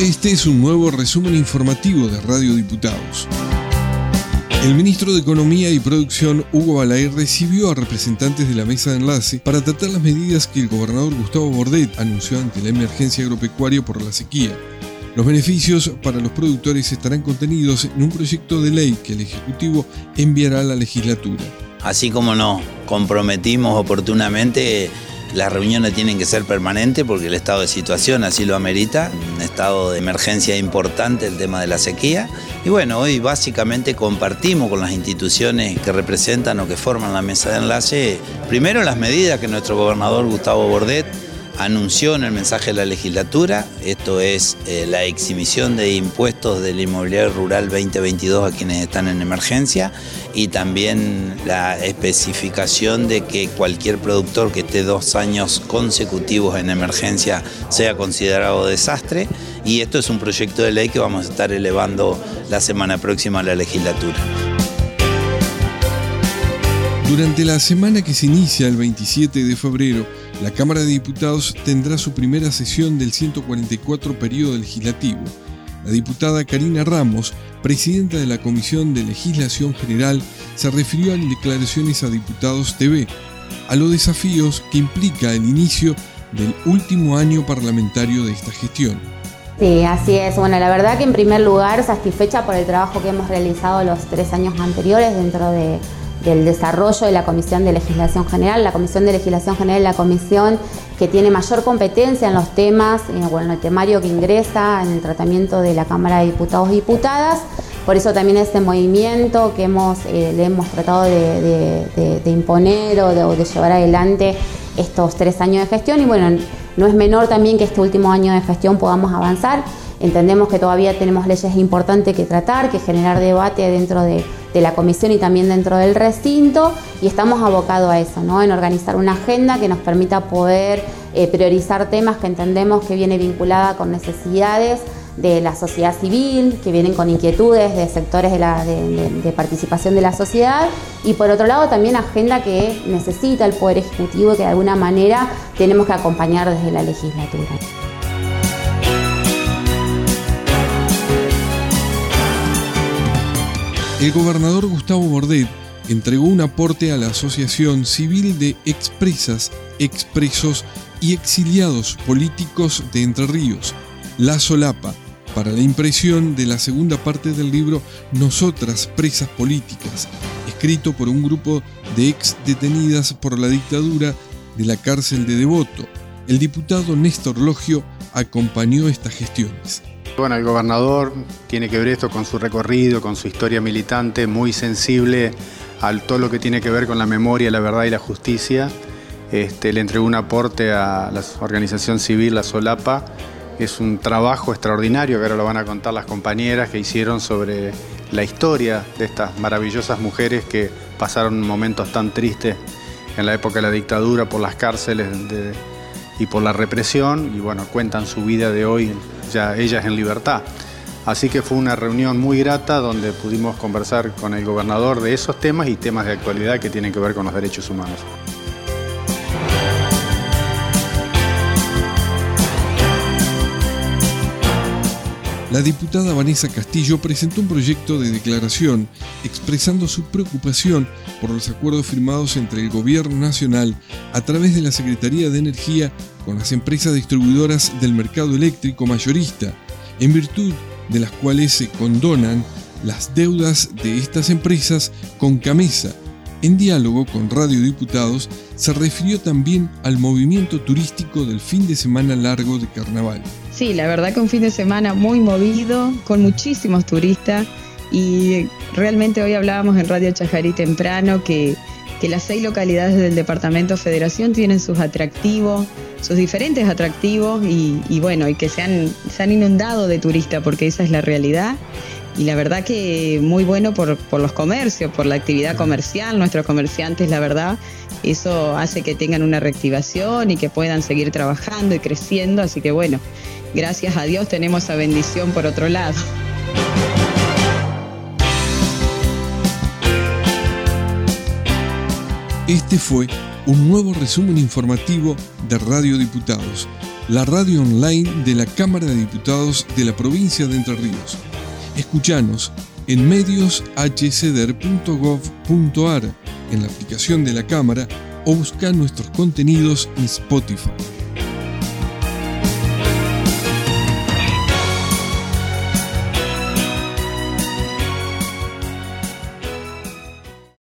Este es un nuevo resumen informativo de Radio Diputados. El ministro de Economía y Producción, Hugo Balay, recibió a representantes de la mesa de enlace para tratar las medidas que el gobernador Gustavo Bordet anunció ante la emergencia agropecuaria por la sequía. Los beneficios para los productores estarán contenidos en un proyecto de ley que el Ejecutivo enviará a la legislatura. Así como nos comprometimos oportunamente las reuniones tienen que ser permanentes porque el estado de situación así lo amerita, un estado de emergencia importante el tema de la sequía. Y bueno, hoy básicamente compartimos con las instituciones que representan o que forman la mesa de enlace, primero las medidas que nuestro gobernador Gustavo Bordet anunció en el mensaje de la legislatura, esto es eh, la exhibición de impuestos del inmobiliario rural 2022 a quienes están en emergencia y también la especificación de que cualquier productor que esté dos años consecutivos en emergencia sea considerado desastre y esto es un proyecto de ley que vamos a estar elevando la semana próxima a la legislatura. Durante la semana que se inicia el 27 de febrero, la Cámara de Diputados tendrá su primera sesión del 144 periodo legislativo. La diputada Karina Ramos, presidenta de la Comisión de Legislación General, se refirió en declaraciones a Diputados TV a los desafíos que implica el inicio del último año parlamentario de esta gestión. Sí, así es. Bueno, la verdad que en primer lugar satisfecha por el trabajo que hemos realizado los tres años anteriores dentro de del desarrollo de la Comisión de Legislación General. La Comisión de Legislación General es la comisión que tiene mayor competencia en los temas, eh, bueno, en el temario que ingresa en el tratamiento de la Cámara de Diputados y Diputadas. Por eso también este movimiento que hemos, eh, le hemos tratado de, imponer o de, llevar adelante estos tres años de gestión y bueno, no es menor también que este último año de gestión podamos avanzar. Entendemos que todavía tenemos leyes importantes que tratar, que generar debate dentro de, la comisión y también dentro del recinto y estamos abocados a eso, ¿no? en organizar una agenda que nos permita poder eh, priorizar temas que entendemos que viene vinculada con necesidades de la sociedad civil, que vienen con inquietudes de sectores de, participación de la sociedad y por otro lado también agenda que necesita el Poder Ejecutivo que de alguna manera tenemos que acompañar desde la legislatura. El gobernador Gustavo Bordet entregó un aporte a la Asociación Civil de Expresas, Expresos y Exiliados Políticos de Entre Ríos, La Solapa, para la impresión de la segunda parte del libro Nosotras Presas Políticas, escrito por un grupo de ex detenidas por la dictadura de la cárcel de Devoto. El diputado Néstor Logio acompañó estas gestiones. Bueno, el gobernador tiene que ver esto con su recorrido, con su historia militante, muy sensible a todo lo que tiene que ver con la memoria, la verdad y la justicia. Este, le entregó un aporte a la organización civil, la Solapa. Es un trabajo extraordinario que ahora lo van a contar las compañeras que hicieron sobre la historia de estas maravillosas mujeres que pasaron momentos tan tristes en la época de la dictadura por las cárceles y por la represión y bueno, cuentan su vida de hoy ellas en libertad. Así que fue una reunión muy grata donde pudimos conversar con el gobernador de esos temas y temas de actualidad que tienen que ver con los derechos humanos. La diputada Vanessa Castillo presentó un proyecto de declaración expresando su preocupación por los acuerdos firmados entre el Gobierno Nacional a través de la Secretaría de Energía con las empresas distribuidoras del mercado eléctrico mayorista, en virtud de las cuales se condonan las deudas de estas empresas con Camesa. En diálogo con Radio Diputados, se refirió también al movimiento turístico del fin de semana largo de carnaval. Sí, la verdad que un fin de semana muy movido, con muchísimos turistas y realmente hoy hablábamos en Radio Chajarí temprano que, que las seis localidades del departamento Federación tienen sus atractivos, sus diferentes atractivos y, bueno, y que se han, se inundado de turistas porque esa es la realidad. Y la verdad que muy bueno por, por los comercios, por la actividad comercial, nuestros comerciantes, la verdad, eso hace que tengan una reactivación y que puedan seguir trabajando y creciendo. Así que bueno, gracias a Dios tenemos esa bendición por otro lado. Este fue un nuevo resumen informativo de Radio Diputados. la radio online de la Cámara de Diputados de la provincia de Entre Ríos. Escuchanos en medioshceder.gov.ar, en la aplicación de la Cámara o busca nuestros contenidos en Spotify.